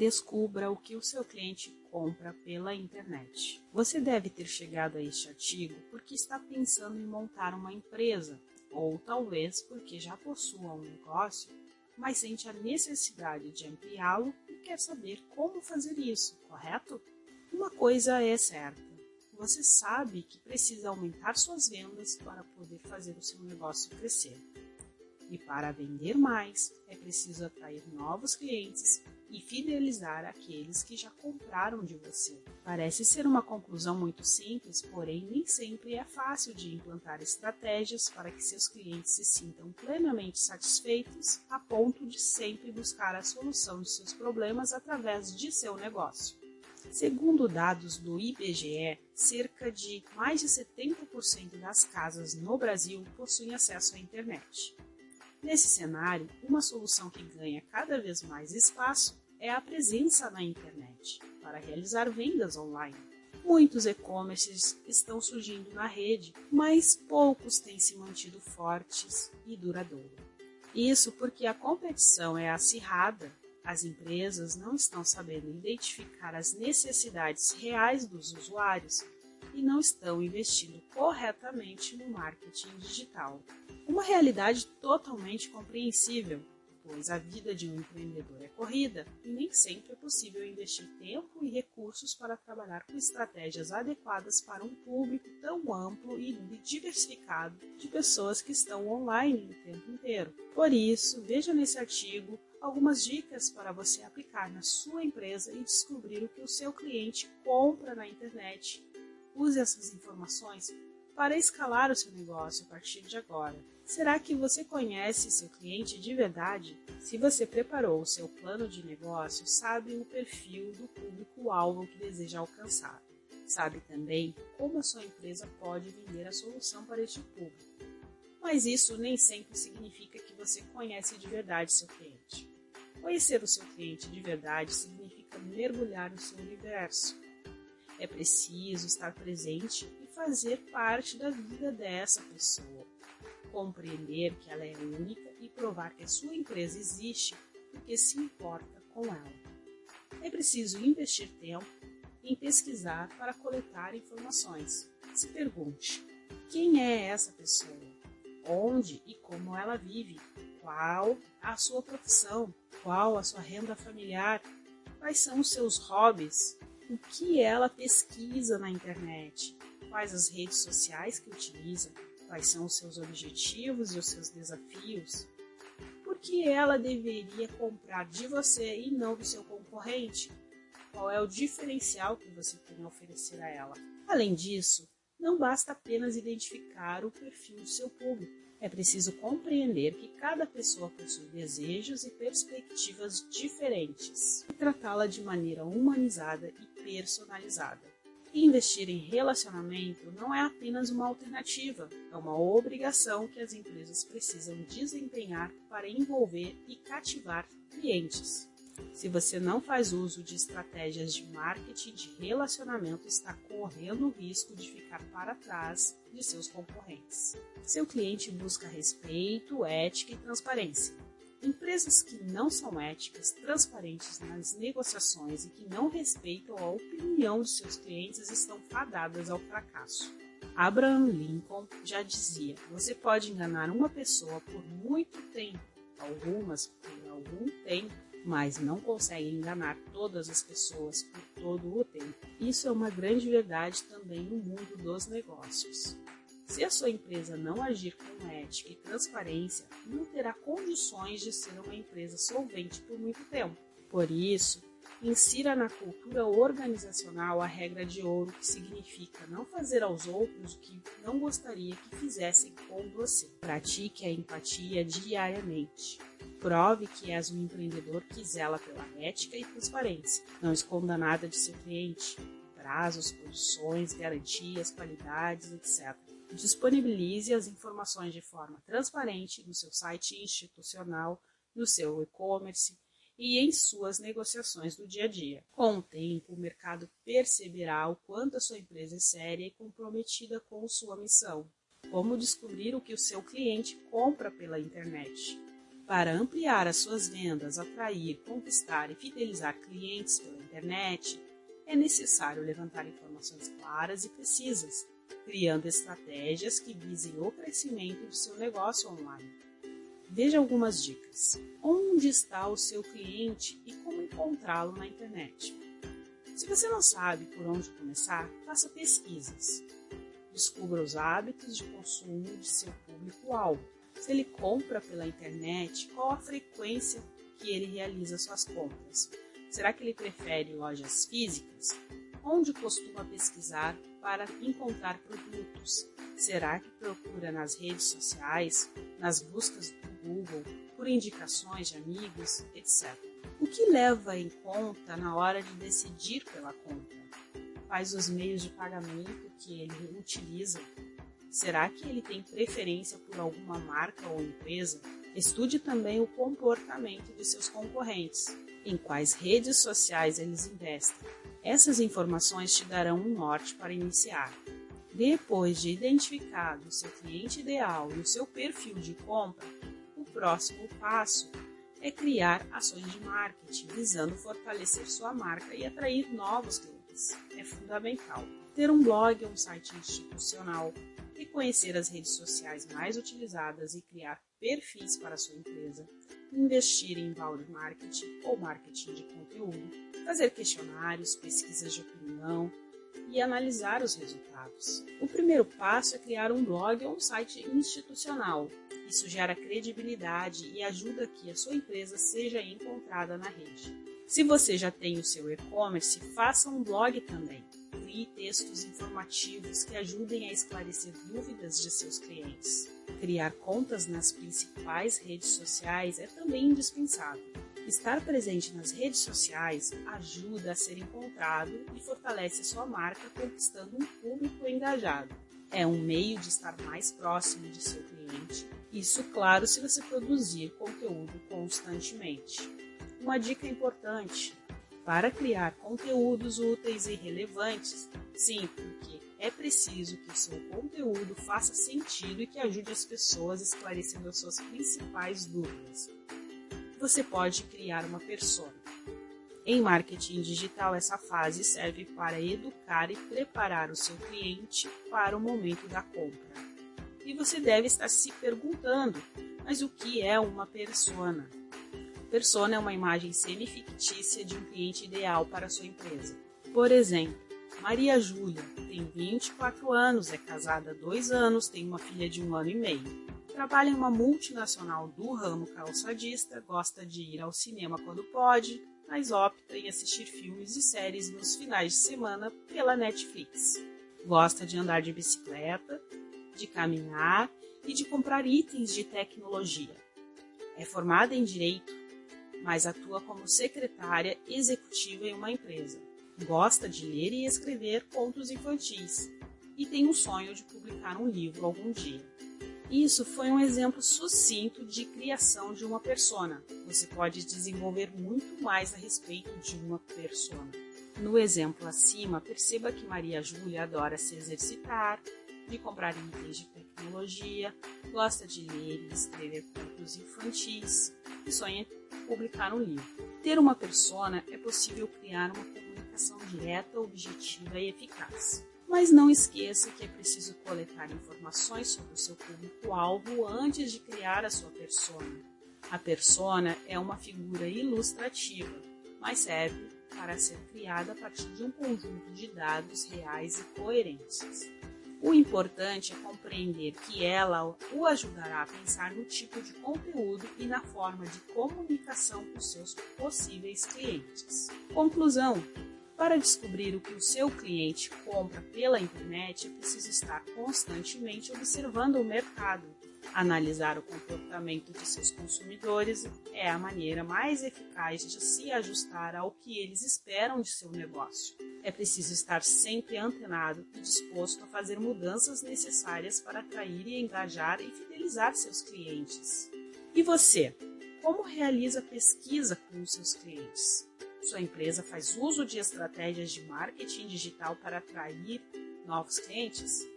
Descubra o que o seu cliente compra pela internet. Você deve ter chegado a este artigo porque está pensando em montar uma empresa, ou talvez porque já possua um negócio, mas sente a necessidade de ampliá-lo e quer saber como fazer isso, correto? Uma coisa é certa: você sabe que precisa aumentar suas vendas para poder fazer o seu negócio crescer. E para vender mais, é preciso atrair novos clientes e fidelizar aqueles que já compraram de você. Parece ser uma conclusão muito simples, porém nem sempre é fácil de implantar estratégias para que seus clientes se sintam plenamente satisfeitos a ponto de sempre buscar a solução de seus problemas através de seu negócio. Segundo dados do IBGE, cerca de mais de 70% das casas no Brasil possuem acesso à internet. Nesse cenário, uma solução que ganha cada vez mais espaço é a presença na internet para realizar vendas online. Muitos e-commerces estão surgindo na rede, mas poucos têm se mantido fortes e duradouros. Isso porque a competição é acirrada, as empresas não estão sabendo identificar as necessidades reais dos usuários e não estão investindo corretamente no marketing digital. Uma realidade totalmente compreensível, pois a vida de um empreendedor é corrida e nem sempre é possível investir tempo e recursos para trabalhar com estratégias adequadas para um público tão amplo e diversificado de pessoas que estão online o tempo inteiro. Por isso, veja nesse artigo algumas dicas para você aplicar na sua empresa e descobrir o que o seu cliente compra na internet Use essas informações para escalar o seu negócio a partir de agora. Será que você conhece seu cliente de verdade? Se você preparou o seu plano de negócio, sabe o perfil do público-alvo que deseja alcançar. Sabe também como a sua empresa pode vender a solução para este público. Mas isso nem sempre significa que você conhece de verdade seu cliente. Conhecer o seu cliente de verdade significa mergulhar no seu universo é preciso estar presente e fazer parte da vida dessa pessoa. Compreender que ela é única e provar que a sua empresa existe porque se importa com ela. É preciso investir tempo em pesquisar para coletar informações. Se pergunte: quem é essa pessoa? Onde e como ela vive? Qual a sua profissão? Qual a sua renda familiar? Quais são os seus hobbies? O que ela pesquisa na internet, quais as redes sociais que utiliza, quais são os seus objetivos e os seus desafios, por que ela deveria comprar de você e não do seu concorrente, qual é o diferencial que você tem a oferecer a ela. Além disso, não basta apenas identificar o perfil do seu público. É preciso compreender que cada pessoa possui desejos e perspectivas diferentes e tratá-la de maneira humanizada e personalizada. investir em relacionamento não é apenas uma alternativa, é uma obrigação que as empresas precisam desempenhar para envolver e cativar clientes. Se você não faz uso de estratégias de marketing de relacionamento, está correndo o risco de ficar para trás de seus concorrentes. Seu cliente busca respeito, ética e transparência. Empresas que não são éticas, transparentes nas negociações e que não respeitam a opinião de seus clientes estão fadadas ao fracasso. Abraham Lincoln já dizia: você pode enganar uma pessoa por muito tempo, algumas por algum tempo, mas não consegue enganar todas as pessoas por todo o tempo. Isso é uma grande verdade também no mundo dos negócios. Se a sua empresa não agir com ética e transparência, não terá condições de ser uma empresa solvente por muito tempo. Por isso, insira na cultura organizacional a regra de ouro, que significa não fazer aos outros o que não gostaria que fizessem com você. Pratique a empatia diariamente. Prove que és um empreendedor que zela pela ética e transparência. Não esconda nada de seu cliente, prazos, condições, garantias, qualidades, etc disponibilize as informações de forma transparente no seu site institucional, no seu e-commerce e em suas negociações do dia a dia. Com o tempo, o mercado perceberá o quanto a sua empresa é séria e comprometida com sua missão. Como descobrir o que o seu cliente compra pela internet? Para ampliar as suas vendas, atrair, conquistar e fidelizar clientes pela internet, é necessário levantar informações claras e precisas, criando estratégias que visem o crescimento do seu negócio online. Veja algumas dicas. Onde está o seu cliente e como encontrá-lo na internet? Se você não sabe por onde começar, faça pesquisas. Descubra os hábitos de consumo de seu público-alvo se ele compra pela internet, qual a frequência que ele realiza suas compras? Será que ele prefere lojas físicas? Onde costuma pesquisar para encontrar produtos? Será que procura nas redes sociais, nas buscas do Google, por indicações de amigos, etc? O que leva em conta na hora de decidir pela compra? Quais os meios de pagamento que ele utiliza Será que ele tem preferência por alguma marca ou empresa? Estude também o comportamento de seus concorrentes, em quais redes sociais eles investem. Essas informações te darão um norte para iniciar. Depois de identificado o seu cliente ideal e o seu perfil de compra, próximo passo é criar ações de marketing visando fortalecer sua marca e atrair novos clientes. É fundamental. Ter um blog ou um site institucional e conhecer as redes sociais mais utilizadas e criar perfis para sua empresa, investir em inbound marketing ou marketing de conteúdo, fazer questionários, pesquisas de opinião e analisar os resultados. O primeiro passo é criar um blog ou um site institucional. Isso gera credibilidade e ajuda que a sua empresa seja encontrada na rede. Se você já tem o seu e-commerce, faça um blog também crie textos informativos que ajudem a esclarecer dúvidas de seus clientes. Criar contas nas principais redes sociais é também indispensável. Estar presente nas redes sociais ajuda a ser encontrado e fortalece sua marca, conquistando um público engajado. É um meio de estar mais próximo de seu cliente. Isso, claro, se você produzir conteúdo constantemente. Uma dica importante: para criar conteúdos úteis e relevantes. Sim, porque é preciso que seu conteúdo faça sentido e que ajude as pessoas esclarecendo as suas principais dúvidas. Você pode criar uma persona. Em marketing digital, essa fase serve para educar e preparar o seu cliente para o momento da compra. E você deve estar se perguntando: mas o que é uma persona? Persona é uma imagem semi-fictícia de um cliente ideal para sua empresa. Por exemplo, Maria Júlia tem 24 anos, é casada há dois anos, tem uma filha de um ano e meio. Trabalha em uma multinacional do ramo calçadista, gosta de ir ao cinema quando pode, mas opta em assistir filmes e séries nos finais de semana pela Netflix. Gosta de andar de bicicleta, de caminhar e de comprar itens de tecnologia. É formada em Direito mas atua como secretária executiva em uma empresa. Gosta de ler e escrever contos infantis e tem um sonho de publicar um livro algum dia. Isso foi um exemplo sucinto de criação de uma persona. Você pode desenvolver muito mais a respeito de uma persona. No exemplo acima, perceba que Maria Júlia adora se exercitar, de comprar itens de tecnologia, gosta de ler e escrever contos infantis e sonha publicar um livro. Ter uma persona é possível criar uma comunicação direta, objetiva e eficaz. Mas não esqueça que é preciso coletar informações sobre o seu público-alvo antes de criar a sua persona. A persona é uma figura ilustrativa, mas serve para ser criada a partir de um conjunto de dados reais e coerentes. O importante é compreender que ela o ajudará a pensar no tipo de conteúdo e na forma de comunicação com seus possíveis clientes. Conclusão: para descobrir o que o seu cliente compra pela internet, é preciso estar constantemente observando o mercado. Analisar o comportamento de seus consumidores é a maneira mais eficaz de se ajustar ao que eles esperam de seu negócio. É preciso estar sempre antenado e disposto a fazer mudanças necessárias para atrair e engajar e fidelizar seus clientes. E você? Como realiza pesquisa com os seus clientes? Sua empresa faz uso de estratégias de marketing digital para atrair novos clientes?